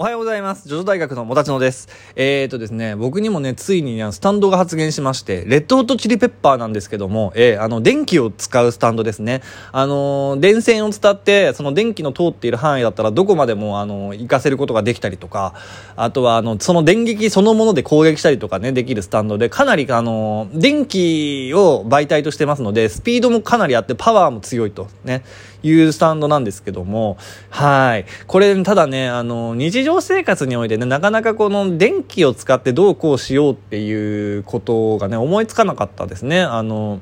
おはようございます。ジョジョ大学のもたちのです。えーとですね、僕にもね、ついにねスタンドが発現しまして、レッドホットチリペッパーなんですけども、えー、あの、電気を使うスタンドですね。あのー、電線を伝って、その電気の通っている範囲だったら、どこまでも、あのー、行かせることができたりとか、あとは、あの、その電撃そのもので攻撃したりとかね、できるスタンドで、かなり、あのー、電気を媒体としてますので、スピードもかなりあって、パワーも強いと、ね、いうスタンドなんですけども、はい。これ、ただね、あの、日常常生活においてね、なかなかこの電気を使ってどうこうしようっていうことがね、思いつかなかったですね。あの、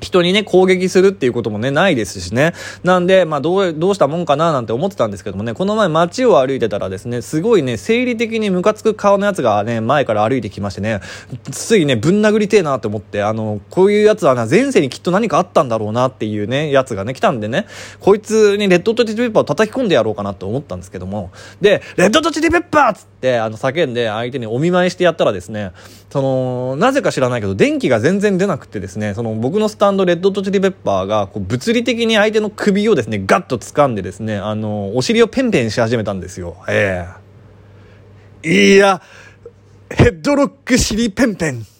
人にね、攻撃するっていうこともね、ないですしね。なんで、まあ、どう、どうしたもんかななんて思ってたんですけどもね、この前街を歩いてたらですね、すごいね、生理的にムカつく顔のやつがね、前から歩いてきましてね、ついね、ぶん殴りてえなって思って、あの、こういうやつはな、前世にきっと何かあったんだろうなっていうね、やつがね、来たんでね、こいつにレッドとチリペッパーを叩き込んでやろうかなと思ったんですけども、で、レッドとチリペッパーっつって、あの、叫んで相手にお見舞いしてやったらですね、その、なぜか知らないけど、電気が全然出なくてですね、その、僕のスタレッドとチリペッパーがこう物理的に相手の首をですねガッと掴んでですねあのお尻をペンペンし始めたんですよ。ええ。ー、いやヘッドロック尻ペンペン。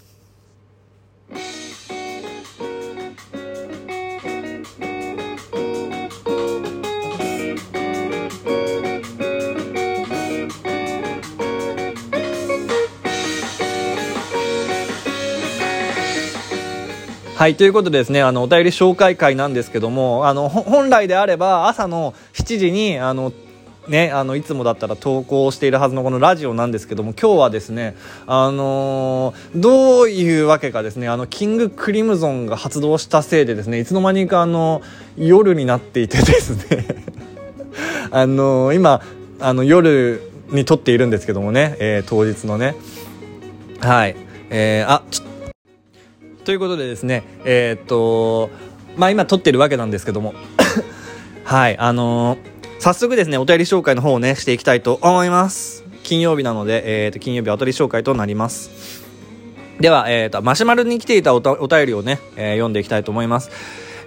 はい、ということでですね、あの、お便り紹介会なんですけども、あの、本来であれば朝の7時に、あの、ね、あのいつもだったら投稿しているはずのこのラジオなんですけども今日はですね、あのー、どういうわけかですねあのキングクリムゾンが発動したせいでですねいつの間にかあの夜になっていてですね あのー、今あの夜に撮っているんですけどもね、えー、当日のね。はい。えー、あちょっということでですねえー、っとまあ今撮ってるわけなんですけども はいあのー、早速ですねお便り紹介の方をねしていきたいと思います金曜日なので、えー、と金曜日お便り紹介となりますでは、えーと、マシュマロに来ていたお便りをね、えー、読んでいきたいと思います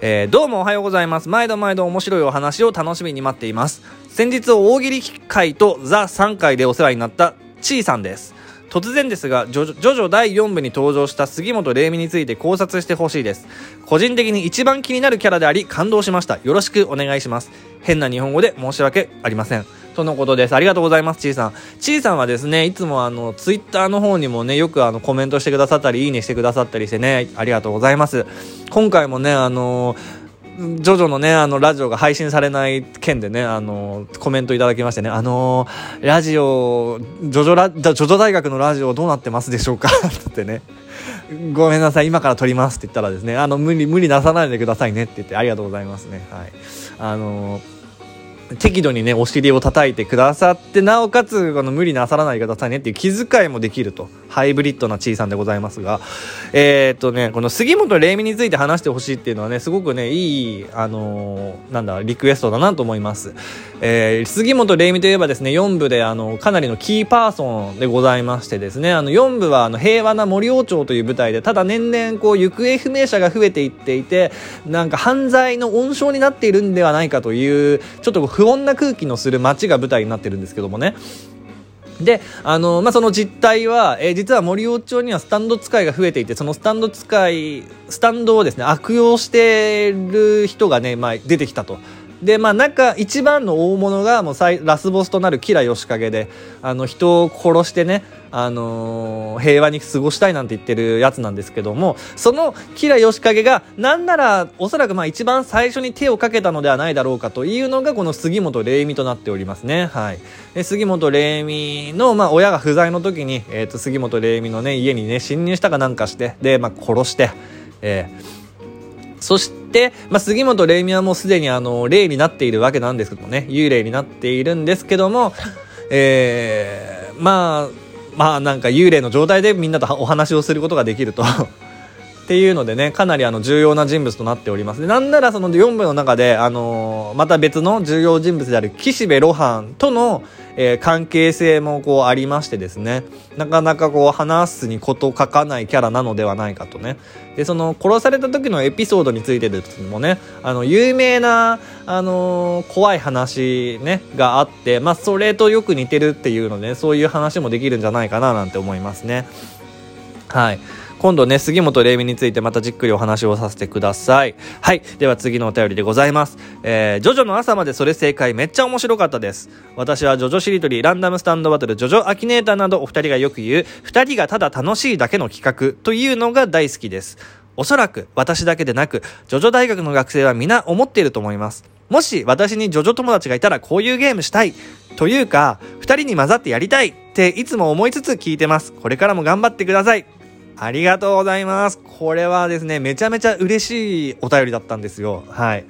えー、どうもおはようございます。毎度毎度面白いお話を楽しみに待っています。先日大喜利会とザ3回でお世話になったちーさんです。突然ですが、ジョジョ第4部に登場した杉本玲美について考察してほしいです。個人的に一番気になるキャラであり、感動しました。よろしくお願いします。変な日本語で申し訳ありません。とのことです。ありがとうございます、ちーさん。ちーさんはですね、いつもあの、ツイッターの方にもね、よくあの、コメントしてくださったり、いいねしてくださったりしてね、ありがとうございます。今回もね、あのージョジョのね、あの、ラジオが配信されない件でね、あの、コメントいただきましてね、あのラジオ、ジョジョラ、ジョジョ大学のラジオどうなってますでしょうか？ってね、ごめんなさい、今から撮りますって言ったらですね、あの、無理、無理なさないでくださいねって言って、ありがとうございますね。はい。あの適度にね、お尻を叩いてくださって、なおかつ、この無理なさらないでくださいねっていう気遣いもできると。ハイブリッドなちいさんでございますが、えー、っとね、この杉本玲美について話してほしいっていうのはね、すごくね、いい、あのー、なんだ、リクエストだなと思います。えー、杉本玲美といえばですね、4部で、あの、かなりのキーパーソンでございましてですね、あの、4部は、あの、平和な森王朝という舞台で、ただ年々、こう、行方不明者が増えていっていて、なんか犯罪の温床になっているんではないかという、ちょっと不穏な空気のする街が舞台になってるんですけどもね、で、あの、まあ、その実態は、えー、実は森尾町にはスタンド使いが増えていて、そのスタンド使い、スタンドをですね、悪用している人がね、まあ、出てきたと。で、まあ、中、一番の大物が、もう、ラスボスとなる吉良義景で、あの、人を殺してね、あのー、平和に過ごしたいなんて言ってるやつなんですけども、そのキラヨシカゲが、なんなら、おそらくまあ一番最初に手をかけたのではないだろうかというのが、この杉本玲美となっておりますね。はい。で杉本玲美の、まあ、親が不在の時に、えっ、ー、と、杉本玲美のね、家にね、侵入したかなんかして、で、まあ、殺して、えー、そして、まあ、杉本玲美はもうすでにあの、霊になっているわけなんですけどもね、幽霊になっているんですけども、えー、まあ、まあなんか幽霊の状態でみんなとお話をすることができると。っていうのでねかなりあの重要な人物となっております。でなんならその4部の中で、あのー、また別の重要人物である岸辺露伴との、えー、関係性もこうありましてですねなかなかこう話すに事書かないキャラなのではないかとね。でその殺された時のエピソードについてですもねあの有名な、あのー、怖い話ねがあって、まあ、それとよく似てるっていうので、ね、そういう話もできるんじゃないかななんて思いますね。はい。今度ね、杉本玲美についてまたじっくりお話をさせてください。はい。では次のお便りでございます。えー、ジョジョの朝までそれ正解めっちゃ面白かったです。私はジョジョしりとり、ランダムスタンドバトル、ジョジョアキネーターなどお二人がよく言う、二人がただ楽しいだけの企画というのが大好きです。おそらく私だけでなく、ジョジョ大学の学生は皆思っていると思います。もし私にジョジョ友達がいたらこういうゲームしたい。というか、二人に混ざってやりたいっていつも思いつつ聞いてます。これからも頑張ってください。ありがとうございます。これはですね、めちゃめちゃ嬉しいお便りだったんですよ。はい。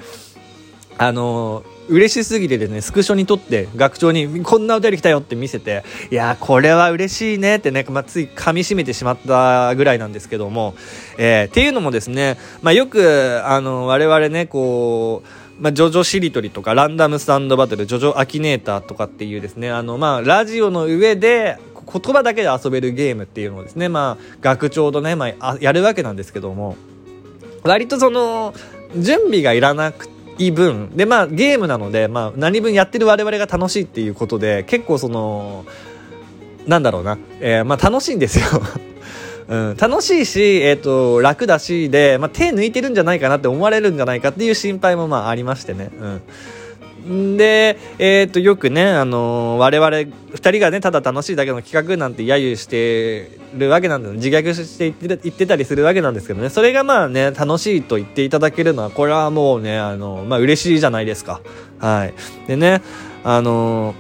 あの嬉しすぎてですね、スクショに撮って学長にこんなお便り来たよって見せて、いやこれは嬉しいねってね、まあ、つい噛み締めてしまったぐらいなんですけども、えー、っていうのもですね、まあ、よく、あの、我々ね、こう、まあ、ジョジョしりとりとか、ランダムスタンドバトル、ジョジョアキネーターとかっていうですね、あの、まあ、ラジオの上で、言葉だけで遊べるゲームっていうのをですね、まあ、学長とね、まあ、やるわけなんですけども、割とその、準備がいらなくいい分、で、まあ、ゲームなので、まあ、何分やってる我々が楽しいっていうことで、結構その、なんだろうな、えー、まあ、楽しいんですよ。うん、楽しいし、えっ、ー、と、楽だし、で、まあ、手抜いてるんじゃないかなって思われるんじゃないかっていう心配もまあありましてね。うん。で、え、ー、と、よくね、あのー、我々2人がね、ただ楽しいだけの企画なんて揶揄してるわけなんで、自虐して言って言ってたりするわけなんですけどね、それがまあね、楽しいと言っていただけるのは、これはもうね、あのー、まあ嬉しいじゃないですか。はい。でね、あの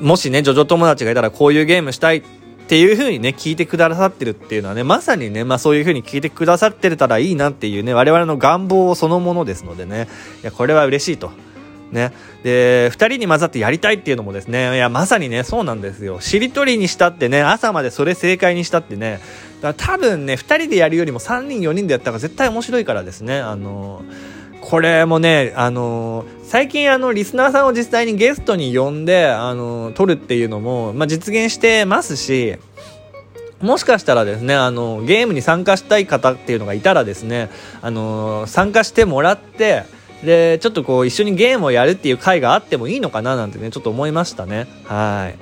もしね、ジョジョ友達がいたらこういうゲームしたいってっていう風にね、聞いてくださってるっていうのはね、まさにね、まあそういう風に聞いてくださってたらいいなっていうね、我々の願望そのものですのでね、いや、これは嬉しいと。ね。で、二人に混ざってやりたいっていうのもですね、いや、まさにね、そうなんですよ。しりとりにしたってね、朝までそれ正解にしたってね、だから多分ね、二人でやるよりも三人、四人でやった方が絶対面白いからですね、あのこれもね、あの最近あの、リスナーさんを実際にゲストに呼んで、あの撮るっていうのも、まあ、実現してますし、もしかしたらですね、あの、ゲームに参加したい方っていうのがいたらですね、あの、参加してもらって、で、ちょっとこう、一緒にゲームをやるっていう会があってもいいのかななんてね、ちょっと思いましたね。は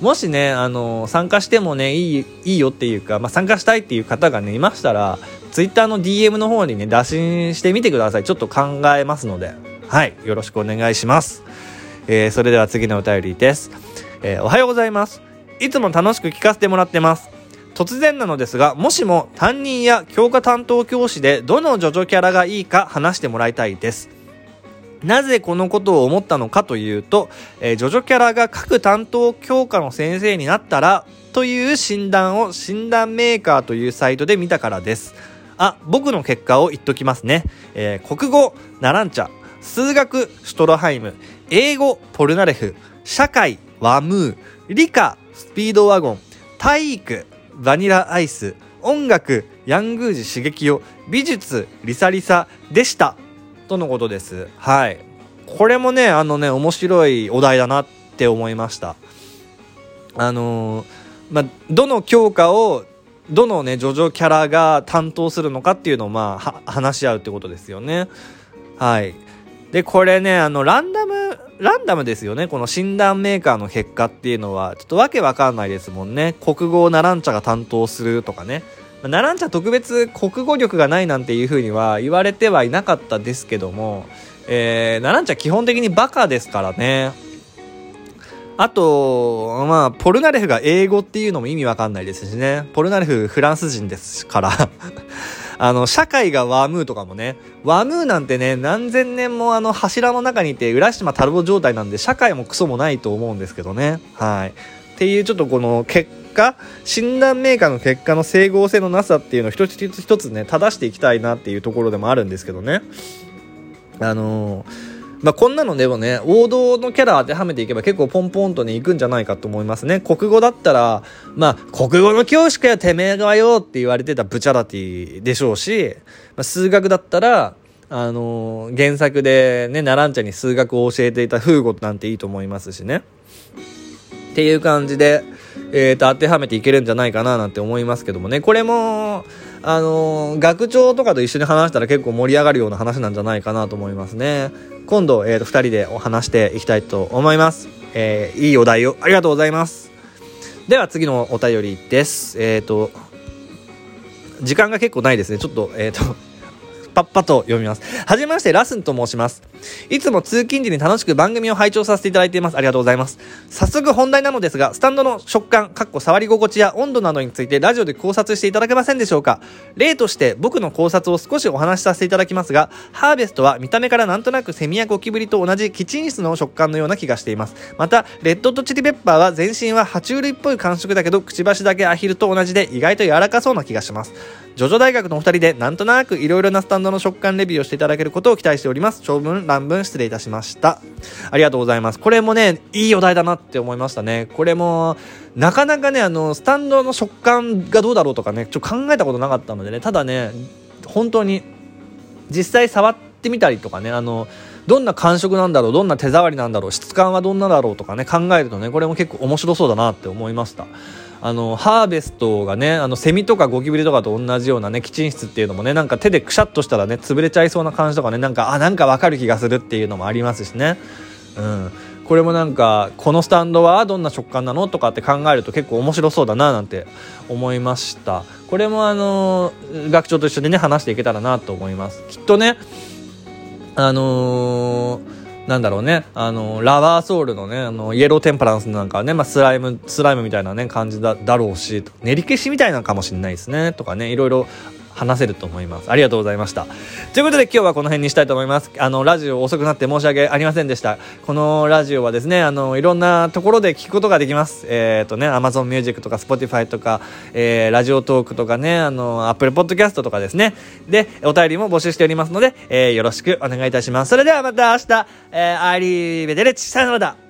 い。もしね、あの、参加してもね、いい、いいよっていうか、まあ、参加したいっていう方がね、いましたら、ツイッターの DM の方にね、打診してみてください。ちょっと考えますので。はい。よろしくお願いします。えー、それでは次のお便りです。えー、おはようございます。いつも楽しく聞かせてもらってます。突然なのですが、もしも担任や教科担当教師でどのジョジョキャラがいいか話してもらいたいです。なぜこのことを思ったのかというと、えー、ジョジョキャラが各担当教科の先生になったらという診断を診断メーカーというサイトで見たからです。あ、僕の結果を言っときますね。えー、国語、ナランチャ、数学、シュトロハイム、英語、ポルナレフ、社会、ワムー、理科、スピードワゴン、体育、バニラアイス、音楽、ヤングージ刺激を、美術、リサリサでした。とのことです。はい。これもね、あのね、面白いお題だなって思いました。あのー、まあ、どの教科を、どのね、ジョジョキャラが担当するのかっていうのを、まあ、話し合うってことですよね。はい。で、これね、あの、ランダムランダムですよね。この診断メーカーの結果っていうのは、ちょっとわけわかんないですもんね。国語をナランチャが担当するとかね。ナランチャ特別国語力がないなんていうふうには言われてはいなかったですけども、えー、ナランチャ基本的にバカですからね。あと、まあ、ポルナレフが英語っていうのも意味わかんないですしね。ポルナレフフランス人ですから あの、社会がワームーとかもね、ワームーなんてね、何千年もあの柱の中にいて、浦島太郎状態なんで、社会もクソもないと思うんですけどね。はい。っていうちょっとこの結果、診断メーカーの結果の整合性のなさっていうのを一つ一つね、正していきたいなっていうところでもあるんですけどね。あのーまあ、こんなのでもね、王道のキャラ当てはめていけば結構ポンポンとね、いくんじゃないかと思いますね。国語だったら、まあ、国語の教師かよ、てめえがよって言われてたブチャラティでしょうし、まあ、数学だったら、あのー、原作でね、ナランチャに数学を教えていたフーゴなんていいと思いますしね。っていう感じで、えー、と、当てはめていけるんじゃないかななんて思いますけどもね。これも、あのー、学長とかと一緒に話したら結構盛り上がるような話なんじゃないかなと思いますね。今度、えー、と、2人でお話していきたいと思います。えー、いいお題をありがとうございます。では次のお便りです。えっ、ー、と、時間が結構ないですね。ちょっと、えっ、ー、と、パッパと読みます。はじめまして、ラスンと申します。いつも通勤時に楽しく番組を拝聴させていただいています。ありがとうございます。早速本題なのですが、スタンドの食感、かっこ触り心地や温度などについてラジオで考察していただけませんでしょうか例として僕の考察を少しお話しさせていただきますが、ハーベストは見た目からなんとなくセミやゴキブリと同じキチン質の食感のような気がしています。また、レッドとチリペッパーは全身は爬虫類っぽい感触だけど、くちばしだけアヒルと同じで意外と柔らかそうな気がします。ジョジョ大学のお二人でなんとなくいろいろなスタンドの食感レビューをしていただけることを期待しております。長文、乱文失礼いたしました。ありがとうございます。これもね、いいお題だなって思いましたね。これも、なかなかね、あの、スタンドの食感がどうだろうとかね、ちょっと考えたことなかったのでね、ただね、本当に、実際触ってみたりとかね、あの、どんな感触なんだろうどんな手触りなんだろう質感はどんなだろうとかね考えるとねこれも結構面白そうだなって思いましたあのハーベストがねあのセミとかゴキブリとかと同じようなねキチン質っていうのもねなんか手でくしゃっとしたらね潰れちゃいそうな感じとかねなんかあなんかわかる気がするっていうのもありますしね。うん。これもなんかこのスタンドはどんな食感なのとかって考えると結構面白そうだななんて思いました。これもあの学長と一緒にね話していけたらなと思います。きっとねあのーなんだろうね、あの、ラバーソウルのね、あの、イエローテンパランスなんかはね、まあ、スライム、スライムみたいなね、感じだ、だろうし、練り消しみたいなのかもしれないですね、とかね、いろいろ話せると思います。ありがとうございました。ということで今日はこの辺にしたいと思います。あの、ラジオ遅くなって申し訳ありませんでした。このラジオはですね、あの、いろんなところで聞くことができます。えっ、ー、とね、Amazon Music とか Spotify とか、えー、ラジオトークとかね、あの、Apple Podcast とかですね。で、お便りも募集しておりますので、えー、よろしくお願いいたします。それではまた明日、えー、アーリーベデレッチ、さよならだ。